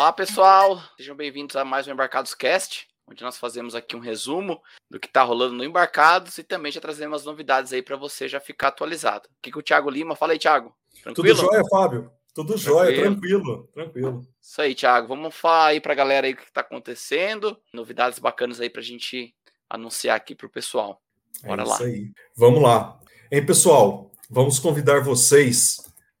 Olá, pessoal. Sejam bem-vindos a mais um Embarcados Cast, onde nós fazemos aqui um resumo do que está rolando no Embarcados e também já trazemos as novidades aí para você já ficar atualizado. Aqui com o Thiago Lima. Fala aí, Thiago. Tranquilo? Tudo jóia, Fábio? Tudo jóia, tranquilo, tranquilo. Isso aí, Thiago. Vamos falar aí para a galera aí o que está acontecendo, novidades bacanas aí para a gente anunciar aqui para o pessoal. Bora é lá. Aí. Vamos lá. Hein, pessoal, vamos convidar vocês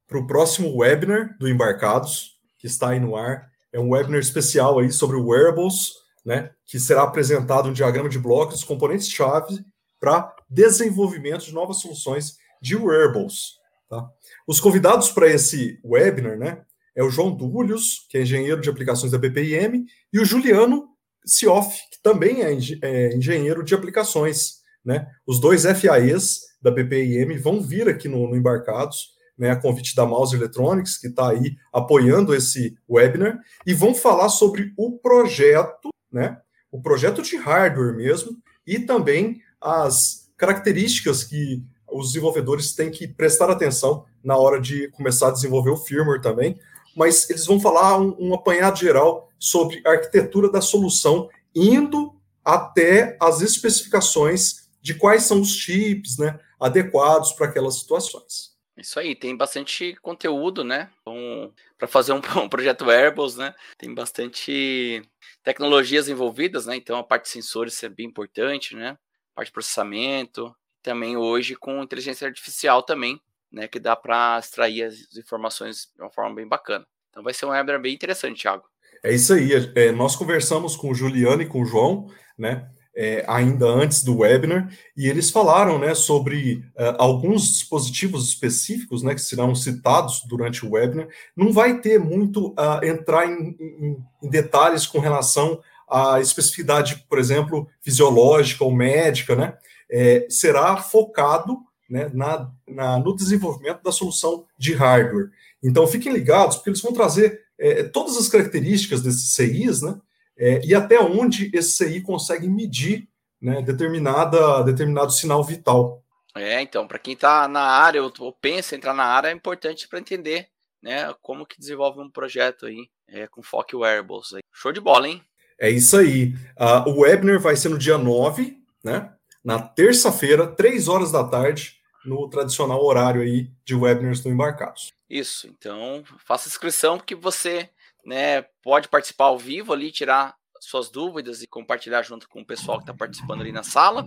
para o próximo webinar do Embarcados, que está aí no ar. É um webinar especial aí sobre wearables, né, que será apresentado um diagrama de blocos, os componentes-chave para desenvolvimento de novas soluções de wearables. Tá? Os convidados para esse webinar, né, é o João Dúlios, que é engenheiro de aplicações da BPIM, e o Juliano Sioff, que também é, é engenheiro de aplicações. Né? Os dois FAEs da BPIM vão vir aqui no, no Embarcados, né, a convite da Mouse Electronics, que está aí apoiando esse webinar, e vão falar sobre o projeto, né, o projeto de hardware mesmo, e também as características que os desenvolvedores têm que prestar atenção na hora de começar a desenvolver o firmware também, mas eles vão falar um, um apanhado geral sobre a arquitetura da solução, indo até as especificações de quais são os chips né, adequados para aquelas situações. Isso aí, tem bastante conteúdo, né? Então, para fazer um, um, projeto Airbus, né? Tem bastante tecnologias envolvidas, né? Então a parte de sensores é bem importante, né? A parte de processamento, também hoje com inteligência artificial também, né? Que dá para extrair as informações de uma forma bem bacana. Então vai ser um webinar bem interessante, Thiago. É isso aí. É, nós conversamos com o Juliano e com o João, né? É, ainda antes do webinar, e eles falaram né, sobre uh, alguns dispositivos específicos né, que serão citados durante o webinar. Não vai ter muito uh, entrar em, em, em, detalhes com relação à especificidade, por exemplo, fisiológica ou médica, né? É, será focado né, na, na, no desenvolvimento da solução de hardware. Então, fiquem ligados, porque eles vão trazer é, todas as características desses CIs, né? É, e até onde esse CI consegue medir né, determinada, determinado sinal vital. É, então, para quem está na área ou, ou, pensa em entrar na área, é importante para entender né, como que desenvolve um projeto aí é, com foco em wearables. Aí. Show de bola, hein? É isso aí. Uh, o webinar vai ser no dia 9, né? Na terça-feira, 3 horas da tarde, no tradicional horário aí de webinars do Embarcados. Isso, então faça inscrição porque você né, pode participar ao vivo ali, tirar suas dúvidas e compartilhar junto com o pessoal que está participando ali na sala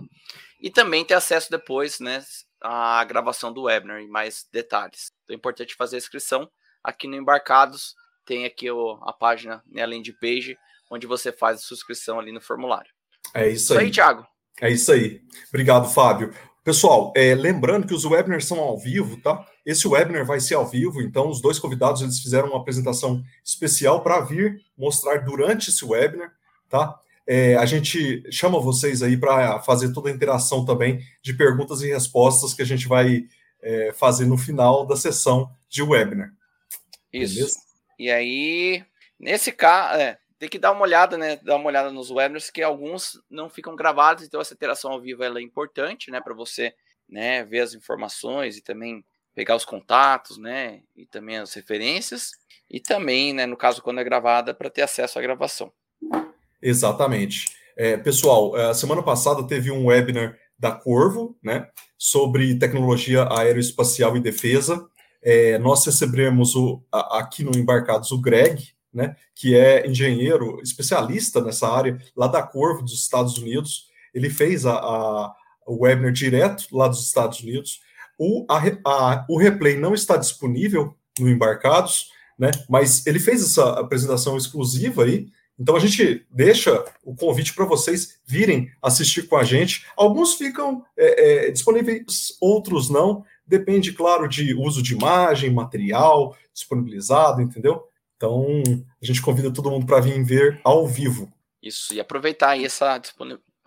e também ter acesso depois né, à gravação do webinar e mais detalhes. Então é importante fazer a inscrição aqui no Embarcados, tem aqui o, a página, né, a landing page, onde você faz a sua inscrição ali no formulário. É isso, isso aí. aí, Thiago. É isso aí. Obrigado, Fábio. Pessoal, é, lembrando que os webinars são ao vivo, tá? Esse webinar vai ser ao vivo, então os dois convidados eles fizeram uma apresentação especial para vir mostrar durante esse webinar, tá? É, a gente chama vocês aí para fazer toda a interação também de perguntas e respostas que a gente vai é, fazer no final da sessão de webinar. Isso. Beleza? E aí, nesse caso, é, tem que dar uma olhada, né? Dar uma olhada nos webinars, que alguns não ficam gravados, então essa interação ao vivo é importante, né? Para você né, ver as informações e também pegar os contatos, né? E também as referências. E também, né, no caso, quando é gravada, para ter acesso à gravação. Exatamente. É, pessoal, a semana passada teve um webinar da Corvo, né? Sobre tecnologia aeroespacial e defesa. É, nós recebemos o, aqui no Embarcados o Greg, né, que é engenheiro especialista nessa área, lá da Corvo, dos Estados Unidos. Ele fez a, a, o webinar direto lá dos Estados Unidos. O, a, a, o replay não está disponível no Embarcados, né, mas ele fez essa apresentação exclusiva aí. Então a gente deixa o convite para vocês virem assistir com a gente. Alguns ficam é, é, disponíveis, outros não. Depende, claro, de uso de imagem, material disponibilizado, entendeu? Então, a gente convida todo mundo para vir ver ao vivo. Isso, e aproveitar aí essa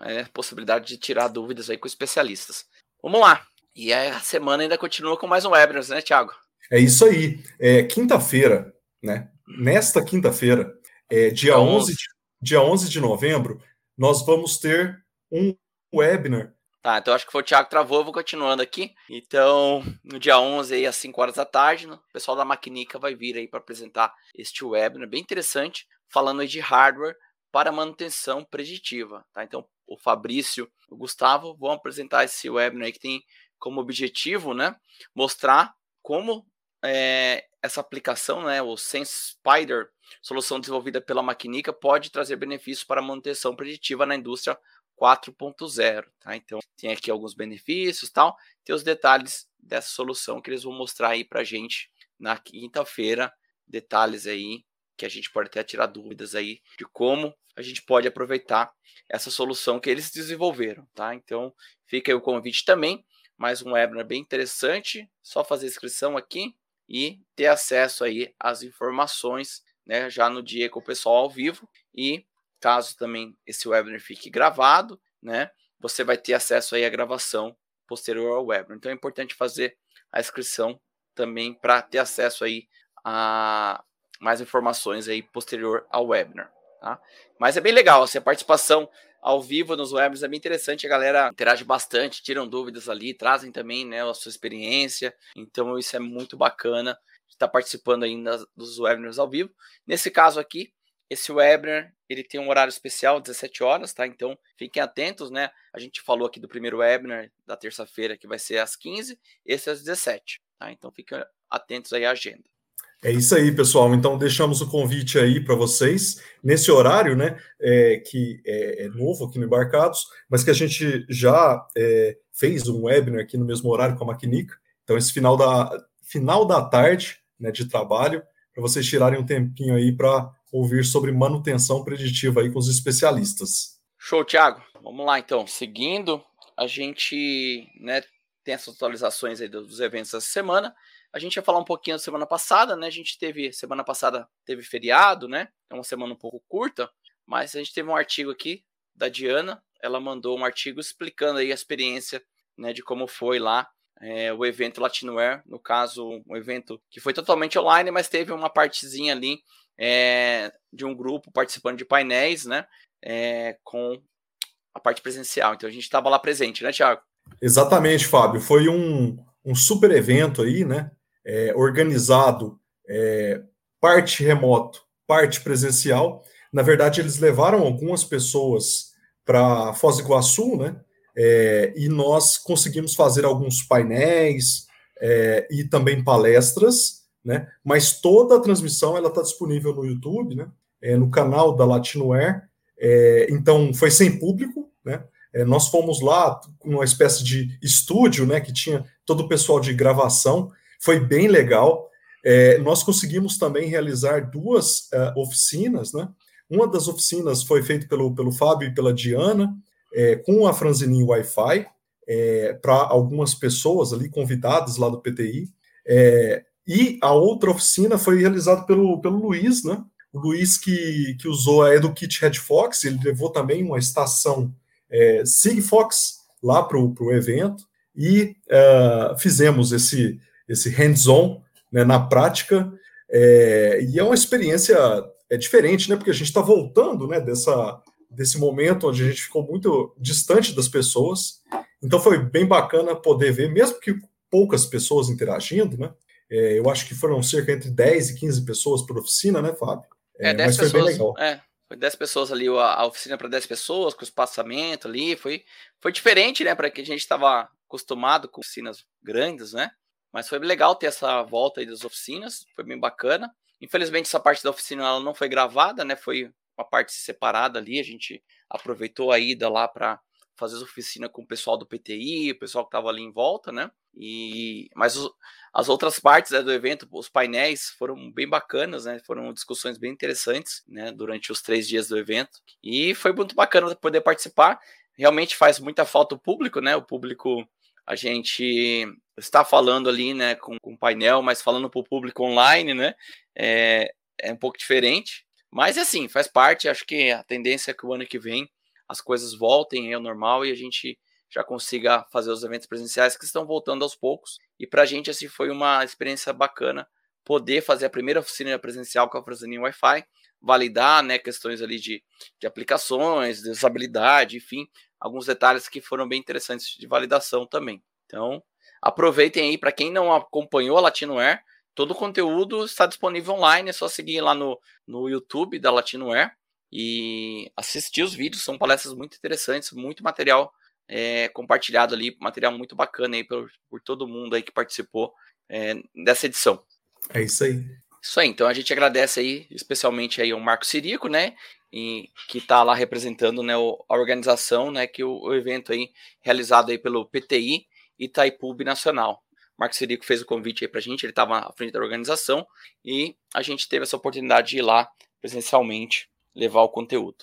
é, possibilidade de tirar dúvidas aí com especialistas. Vamos lá. E a semana ainda continua com mais um webinars, né, Thiago? É isso aí. É quinta-feira, né? Nesta quinta-feira, é, dia, 11. 11 de, dia 11 de novembro, nós vamos ter um webinar Tá, então acho que foi o Thiago travou, eu vou continuando aqui. Então, no dia 11 aí, às 5 horas da tarde, o pessoal da Maquinica vai vir aí para apresentar este webinar, bem interessante, falando de hardware para manutenção preditiva. Tá? Então, o Fabrício o Gustavo vão apresentar esse webinar que tem como objetivo né, mostrar como é, essa aplicação, né, o Sense Spider, solução desenvolvida pela Maquinica, pode trazer benefícios para manutenção preditiva na indústria 4.0. Tá? Então, tem aqui alguns benefícios tal, tem os detalhes dessa solução que eles vão mostrar aí para gente na quinta-feira, detalhes aí que a gente pode até tirar dúvidas aí de como a gente pode aproveitar essa solução que eles desenvolveram, tá? Então, fica aí o convite também, mais um webinar bem interessante, só fazer inscrição aqui e ter acesso aí às informações, né, já no dia com o pessoal ao vivo e caso também esse webinar fique gravado, né, você vai ter acesso aí à gravação posterior ao webinar. Então é importante fazer a inscrição também para ter acesso aí a mais informações aí posterior ao webinar. Tá? Mas é bem legal, assim, a participação ao vivo nos webinars é bem interessante, a galera interage bastante, tiram dúvidas ali, trazem também né, a sua experiência, então isso é muito bacana estar participando ainda dos webinars ao vivo. Nesse caso aqui, esse webinar, ele tem um horário especial, 17 horas, tá? Então, fiquem atentos, né? A gente falou aqui do primeiro webinar da terça-feira, que vai ser às 15, esse é às 17, tá? Então, fiquem atentos aí à agenda. É isso aí, pessoal. Então, deixamos o convite aí para vocês, nesse horário, né, é, que é, é, novo aqui no Embarcados, mas que a gente já é, fez um webinar aqui no mesmo horário com a Maquinica. Então, esse final da, final da tarde né, de trabalho, para vocês tirarem um tempinho aí para ouvir sobre manutenção preditiva aí com os especialistas. Show, Thiago. Vamos lá, então. Seguindo, a gente né, tem essas atualizações aí dos eventos dessa semana. A gente ia falar um pouquinho da semana passada, né? A gente teve, semana passada teve feriado, né? É uma semana um pouco curta, mas a gente teve um artigo aqui da Diana. Ela mandou um artigo explicando aí a experiência, né, de como foi lá é, o evento Latinware, no caso, um evento que foi totalmente online, mas teve uma partezinha ali é, de um grupo participando de painéis, né, é, com a parte presencial. Então a gente estava lá presente, né, Tiago? Exatamente, Fábio. Foi um, um super evento aí, né? é, organizado, é, parte remoto, parte presencial. Na verdade, eles levaram algumas pessoas para Foz do Iguaçu, né? É, e nós conseguimos fazer alguns painéis é, e também palestras, né? Mas toda a transmissão ela está disponível no YouTube, né? É, no canal da Latinoair. É, então foi sem público, né? É, nós fomos lá com uma espécie de estúdio, né? Que tinha todo o pessoal de gravação foi bem legal. É, nós conseguimos também realizar duas uh, oficinas, né? Uma das oficinas foi feita pelo, pelo Fábio e pela Diana, é, com a Franzininha Wi-Fi, para algumas pessoas ali convidadas lá do PTI. É, e a outra oficina foi realizada pelo, pelo Luiz, né? O Luiz que, que usou a EduKit Red Fox, ele levou também uma estação é, Sigfox lá para o evento. E uh, fizemos esse, esse hands-on né, na prática, é, e é uma experiência é diferente, né, porque a gente está voltando né, dessa, desse momento onde a gente ficou muito distante das pessoas, então foi bem bacana poder ver, mesmo que poucas pessoas interagindo, né, é, eu acho que foram cerca entre 10 e 15 pessoas por oficina, né, Fábio? É, 10 mas pessoas, foi bem legal. É, foi 10 pessoas ali, a, a oficina para 10 pessoas, com espaçamento ali, foi, foi diferente, né, para que a gente estava acostumado com oficinas grandes, né? Mas foi legal ter essa volta aí das oficinas, foi bem bacana. Infelizmente, essa parte da oficina ela não foi gravada, né? Foi uma parte separada ali. A gente aproveitou a ida lá para fazer as oficinas com o pessoal do PTI, o pessoal que estava ali em volta, né? E mas os, as outras partes né, do evento, os painéis foram bem bacanas, né? Foram discussões bem interessantes, né? Durante os três dias do evento e foi muito bacana poder participar. Realmente faz muita falta o público, né? O público a gente está falando ali, né, com, o painel, mas falando para o público online, né, é, é um pouco diferente. Mas assim, faz parte. Acho que a tendência é que o ano que vem as coisas voltem ao normal e a gente já consiga fazer os eventos presenciais que estão voltando aos poucos. E para a gente, assim, foi uma experiência bacana poder fazer a primeira oficina presencial com a Frasaninha Wi-Fi, validar, né, questões ali de, de aplicações, de usabilidade, enfim, alguns detalhes que foram bem interessantes de validação também. Então, aproveitem aí para quem não acompanhou a Latinoair, todo o conteúdo está disponível online, é só seguir lá no, no YouTube da Latinoware e assistir os vídeos, são palestras muito interessantes, muito material é, compartilhado ali, material muito bacana aí por, por todo mundo aí que participou é, dessa edição. É isso aí. Isso aí, então a gente agradece aí, especialmente aí ao Marco Sirico, né, e, que está lá representando né, a organização, né, que o, o, evento aí realizado aí pelo PTI Itaipu Nacional. Marco Sirico fez o convite aí para a gente, ele estava à frente da organização e a gente teve essa oportunidade de ir lá presencialmente levar o conteúdo.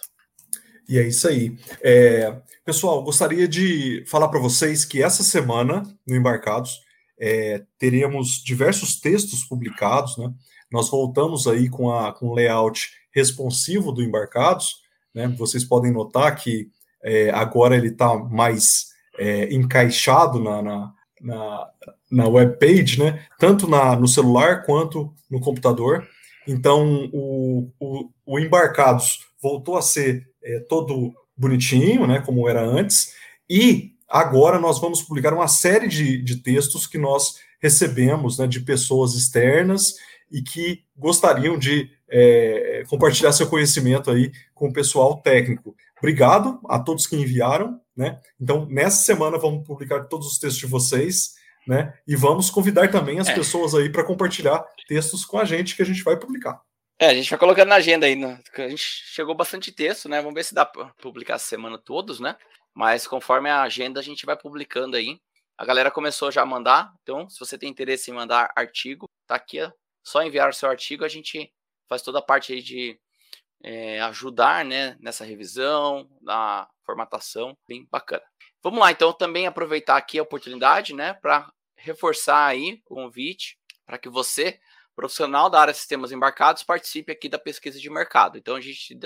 E é isso aí. É, pessoal, gostaria de falar para vocês que essa semana, no Embarcados, é, teremos diversos textos publicados, né? Nós voltamos aí com, a, com o layout responsivo do Embarcados, né? Vocês podem notar que é, agora ele está mais é, encaixado na, na, na, na webpage, né? Tanto na, no celular quanto no computador. Então, o, o, o Embarcados voltou a ser é, todo bonitinho, né, como era antes, e agora nós vamos publicar uma série de, de textos que nós recebemos né, de pessoas externas e que gostariam de é, compartilhar seu conhecimento aí com o pessoal técnico. Obrigado a todos que enviaram, né? Então, nessa semana vamos publicar todos os textos de vocês, né? E vamos convidar também as é. pessoas aí para compartilhar textos com a gente que a gente vai publicar. É, a gente vai colocando na agenda aí. Né? A gente chegou bastante texto, né? Vamos ver se dá para publicar essa semana todos, né? Mas conforme a agenda, a gente vai publicando aí. A galera começou já a mandar. Então, se você tem interesse em mandar artigo, tá aqui. Ó. Só enviar o seu artigo, a gente faz toda a parte aí de é, ajudar, né? Nessa revisão, na formatação. Bem bacana. Vamos lá, então, também aproveitar aqui a oportunidade, né? Para reforçar aí o convite para que você profissional da área de sistemas embarcados participe aqui da pesquisa de mercado. Então a gente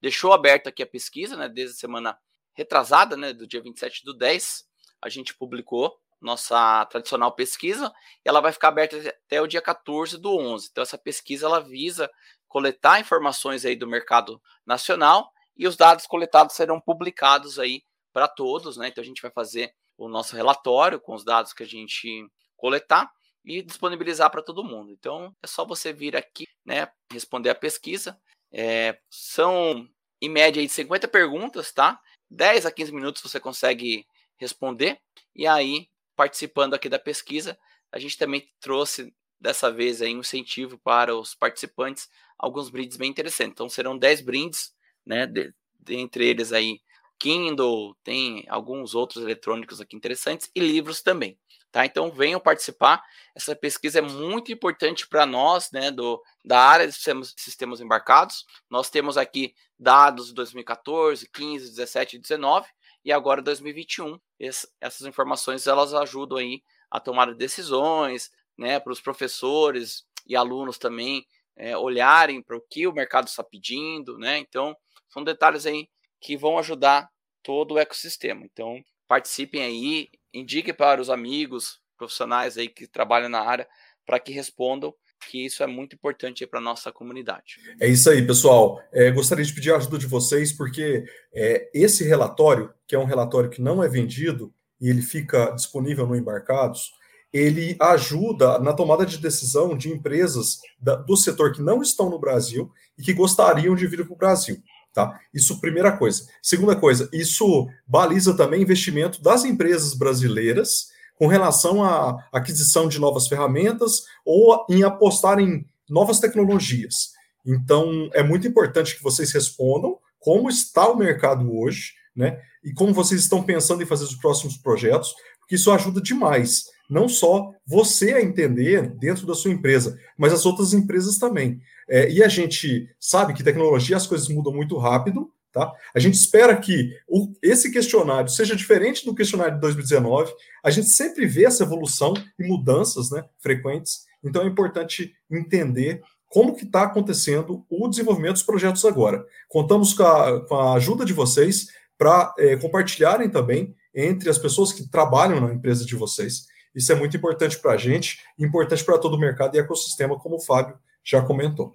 deixou aberta aqui a pesquisa, né, desde a semana retrasada, né, do dia 27 do 10, a gente publicou nossa tradicional pesquisa, e ela vai ficar aberta até o dia 14 do 11. Então essa pesquisa ela visa coletar informações aí do mercado nacional e os dados coletados serão publicados aí para todos, né? Então a gente vai fazer o nosso relatório com os dados que a gente coletar e disponibilizar para todo mundo. Então é só você vir aqui, né, responder a pesquisa. É, são em média de 50 perguntas, tá? 10 a 15 minutos você consegue responder. E aí, participando aqui da pesquisa, a gente também trouxe dessa vez aí um incentivo para os participantes, alguns brindes bem interessantes. Então serão 10 brindes, né, de, dentre eles aí Kindle, tem alguns outros eletrônicos aqui interessantes e livros também. Tá? Então venham participar. Essa pesquisa é muito importante para nós, né, do, da área de sistemas, embarcados. Nós temos aqui dados de 2014, 15, 17 e 19 e agora 2021. Esse, essas informações elas ajudam aí a tomar decisões, né, para os professores e alunos também é, olharem para o que o mercado está pedindo, né? Então são detalhes aí que vão ajudar todo o ecossistema. Então participem aí, indique para os amigos profissionais aí que trabalham na área para que respondam que isso é muito importante para a nossa comunidade. É isso aí, pessoal. É, gostaria de pedir a ajuda de vocês, porque é, esse relatório, que é um relatório que não é vendido e ele fica disponível no Embarcados, ele ajuda na tomada de decisão de empresas da, do setor que não estão no Brasil e que gostariam de vir para o Brasil. Tá? Isso, primeira coisa. Segunda coisa, isso baliza também investimento das empresas brasileiras com relação à aquisição de novas ferramentas ou em apostar em novas tecnologias. Então, é muito importante que vocês respondam como está o mercado hoje, né? E como vocês estão pensando em fazer os próximos projetos, porque isso ajuda demais. Não só você a entender dentro da sua empresa, mas as outras empresas também. É, e a gente sabe que tecnologia, as coisas mudam muito rápido, tá? A gente espera que o, esse questionário seja diferente do questionário de 2019. A gente sempre vê essa evolução e mudanças né, frequentes. Então é importante entender como que está acontecendo o desenvolvimento dos projetos agora. Contamos com a, com a ajuda de vocês para é, compartilharem também entre as pessoas que trabalham na empresa de vocês. Isso é muito importante para a gente, importante para todo o mercado e ecossistema, como o Fábio já comentou.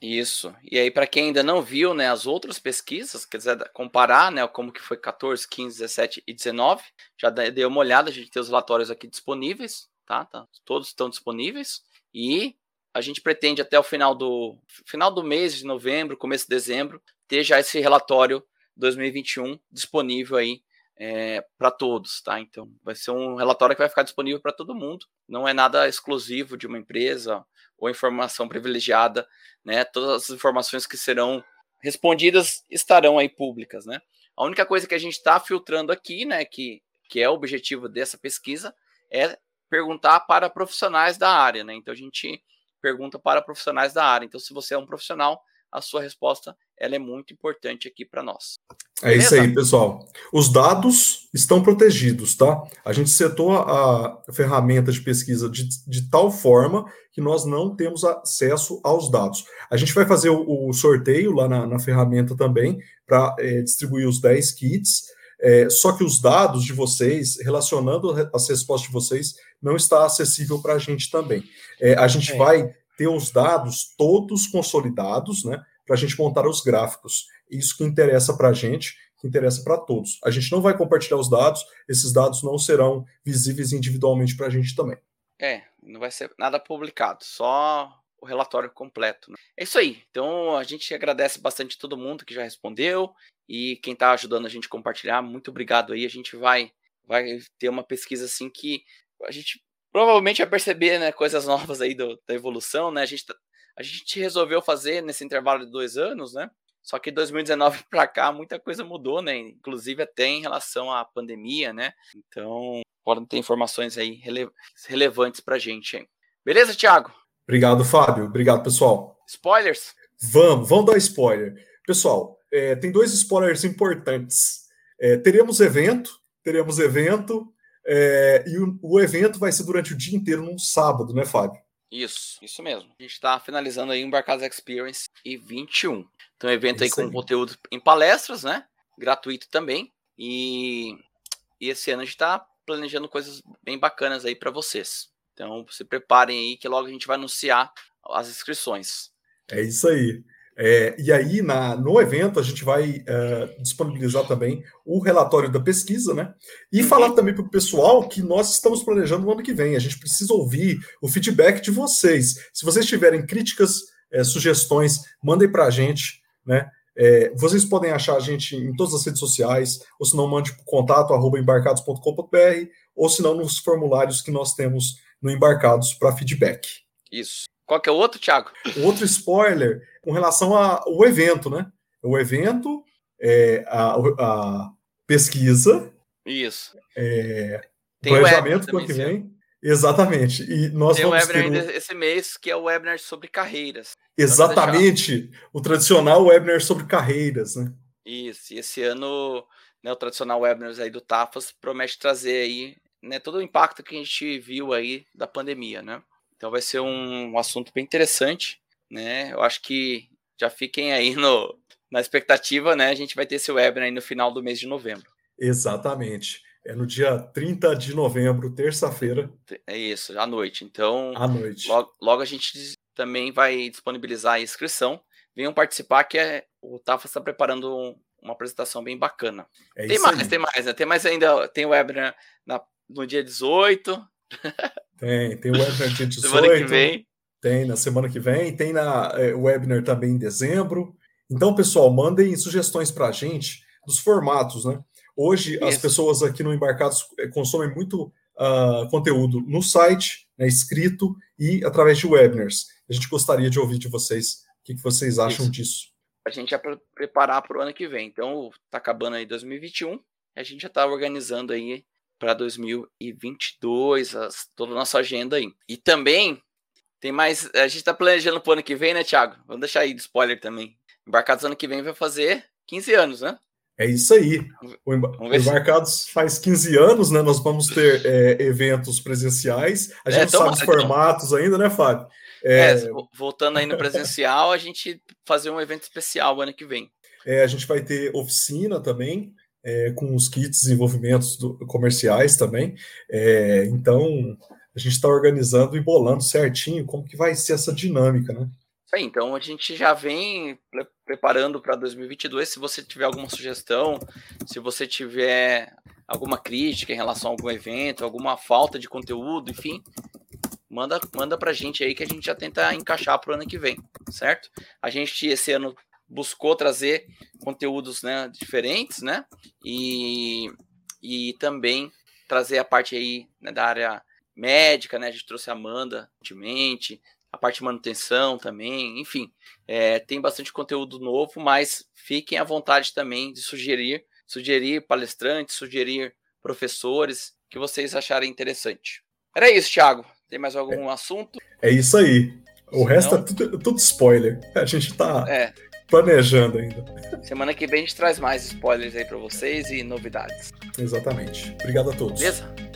Isso. E aí, para quem ainda não viu né, as outras pesquisas, quer dizer, comparar né, como que foi 14, 15, 17 e 19, já dei uma olhada, a gente tem os relatórios aqui disponíveis, tá? tá todos estão disponíveis. E a gente pretende até o final do final do mês de novembro, começo de dezembro, ter já esse relatório 2021 disponível aí é, para todos, tá? Então, vai ser um relatório que vai ficar disponível para todo mundo. Não é nada exclusivo de uma empresa ou informação privilegiada, né? Todas as informações que serão respondidas estarão aí públicas, né? A única coisa que a gente está filtrando aqui, né, que, que é o objetivo dessa pesquisa, é perguntar para profissionais da área, né? Então a gente pergunta para profissionais da área. Então, se você é um profissional, a sua resposta ela é muito importante aqui para nós. É Beleza? isso aí, pessoal. Os dados estão protegidos, tá? A gente setou a, ferramenta de pesquisa de, de, tal forma que nós não temos acesso aos dados. A gente vai fazer o, o sorteio lá na, na ferramenta também para é, distribuir os 10 kits. É, só que os dados de vocês, relacionando as respostas de vocês, não está acessível para a gente também. É, a gente é. vai ter os dados todos consolidados, né? Para a gente montar os gráficos. Isso que interessa para a gente, que interessa para todos. A gente não vai compartilhar os dados, esses dados não serão visíveis individualmente para a gente também. É, não vai ser nada publicado, só o relatório completo. Né? É isso aí. Então a gente agradece bastante todo mundo que já respondeu e quem está ajudando a gente a compartilhar. Muito obrigado aí. A gente vai vai ter uma pesquisa assim que a gente provavelmente vai perceber né, coisas novas aí do, da evolução, né? A gente, tá, a gente resolveu fazer nesse intervalo de dois anos, né? Só que 2019 para cá muita coisa mudou, né? Inclusive até em relação à pandemia, né? Então podem ter informações aí rele relevantes para a gente. Hein? Beleza, Thiago? Obrigado, Fábio. Obrigado, pessoal. Spoilers? Vamos, vamos dar spoiler. Pessoal, é, tem dois spoilers importantes. É, teremos evento, teremos evento, é, e o, o, evento vai ser durante o dia inteiro, num sábado, né, Fábio? Isso, isso mesmo. A gente está finalizando aí o Embarcados Experience e 21. Então, evento aí com aí. conteúdo em palestras, né? Gratuito também. E, e esse ano a gente está planejando coisas bem bacanas aí para vocês. Então, se preparem aí que logo a gente vai anunciar as inscrições. É isso aí. É, e aí, na, no evento, a gente vai uh, disponibilizar também o relatório da pesquisa, né? E uhum. falar também para o pessoal que nós estamos planejando no ano que vem. A gente precisa ouvir o feedback de vocês. Se vocês tiverem críticas, é, sugestões, mandem para a gente, né? É, vocês podem achar a gente em todas as redes sociais, ou se não, mande para contato arroba embarcados.com.br, ou se não, nos formulários que nós temos no Embarcados para feedback. Isso. Qual que é o outro, Thiago? Outro spoiler com relação ao evento, né? O evento, é, a, a pesquisa. Isso. É, planejamento para o que vem. Exatamente. E nós Tem vamos o webinar ter... esse mês, que é o webinar sobre carreiras. Exatamente. O tradicional webinar sobre carreiras, né? Isso. E esse ano, né, o tradicional webinar aí do Tafas promete trazer aí né, todo o impacto que a gente viu aí da pandemia, né? Então vai ser um, assunto bem interessante, né? Eu acho que já fiquem aí no, na expectativa, né? A gente vai ter esse webinar aí no final do mês de novembro. Exatamente. É no dia 30 de novembro, terça-feira. É isso, à noite. Então, à noite. Logo, logo, a gente também vai disponibilizar a inscrição. Venham participar, que é, o Tafa está preparando um, uma apresentação bem bacana. É tem mais, aí. tem mais, né? Tem mais ainda, tem webinar na, no dia 18. Tem, tem o webinar dia 18. semana que vem. Tem na semana que vem, tem na é, webinar também em dezembro. Então, pessoal, mandem sugestões para a gente dos formatos, né? Hoje, Isso. as pessoas aqui no Embarcados é, consomem muito uh, conteúdo no site, né, escrito e através de webinars. A gente gostaria de ouvir de vocês o que, que vocês acham Isso. disso. A gente já preparar para o ano que vem. Então, está acabando aí 2021, a gente já está organizando aí para 2022, as, toda a nossa agenda aí. E também tem mais. A gente está planejando para o ano que vem, né, Thiago? Vamos deixar aí de spoiler também. Embarcados ano que vem vai fazer 15 anos, né? É isso aí. O Embarcados se... faz 15 anos, né? Nós vamos ter é, eventos presenciais. A gente é, não sabe os formatos ainda, né, Fábio? É... é... voltando aí no presencial, a gente fazer um evento especial ano que vem. É, a gente vai ter oficina também é, com os kits desenvolvimentos do, comerciais também. É, então, a gente está organizando e bolando certinho como que vai ser essa dinâmica, né? Bem, então a gente já vem preparando para 2022. Se você tiver alguma sugestão, se você tiver alguma crítica em relação a algum evento, alguma falta de conteúdo, enfim, manda, manda pra gente aí que a gente já tenta encaixar pro ano que vem, certo? A gente esse ano buscou trazer conteúdos né, diferentes, né? E, e também trazer a parte aí né, da área médica, né? A gente trouxe a Amanda ultimamente, a parte de manutenção também, enfim, é, tem bastante conteúdo novo, mas fiquem à vontade também de sugerir, sugerir palestrantes, sugerir professores que vocês acharem interessante. Era isso, Thiago. Tem mais algum é, assunto? É isso aí. O Senão... resto é tudo, tudo, spoiler. A gente tá é. Planejando ainda. Semana que vem a gente traz mais spoilers aí para vocês e novidades. Exatamente. Obrigado a todos. Beleza?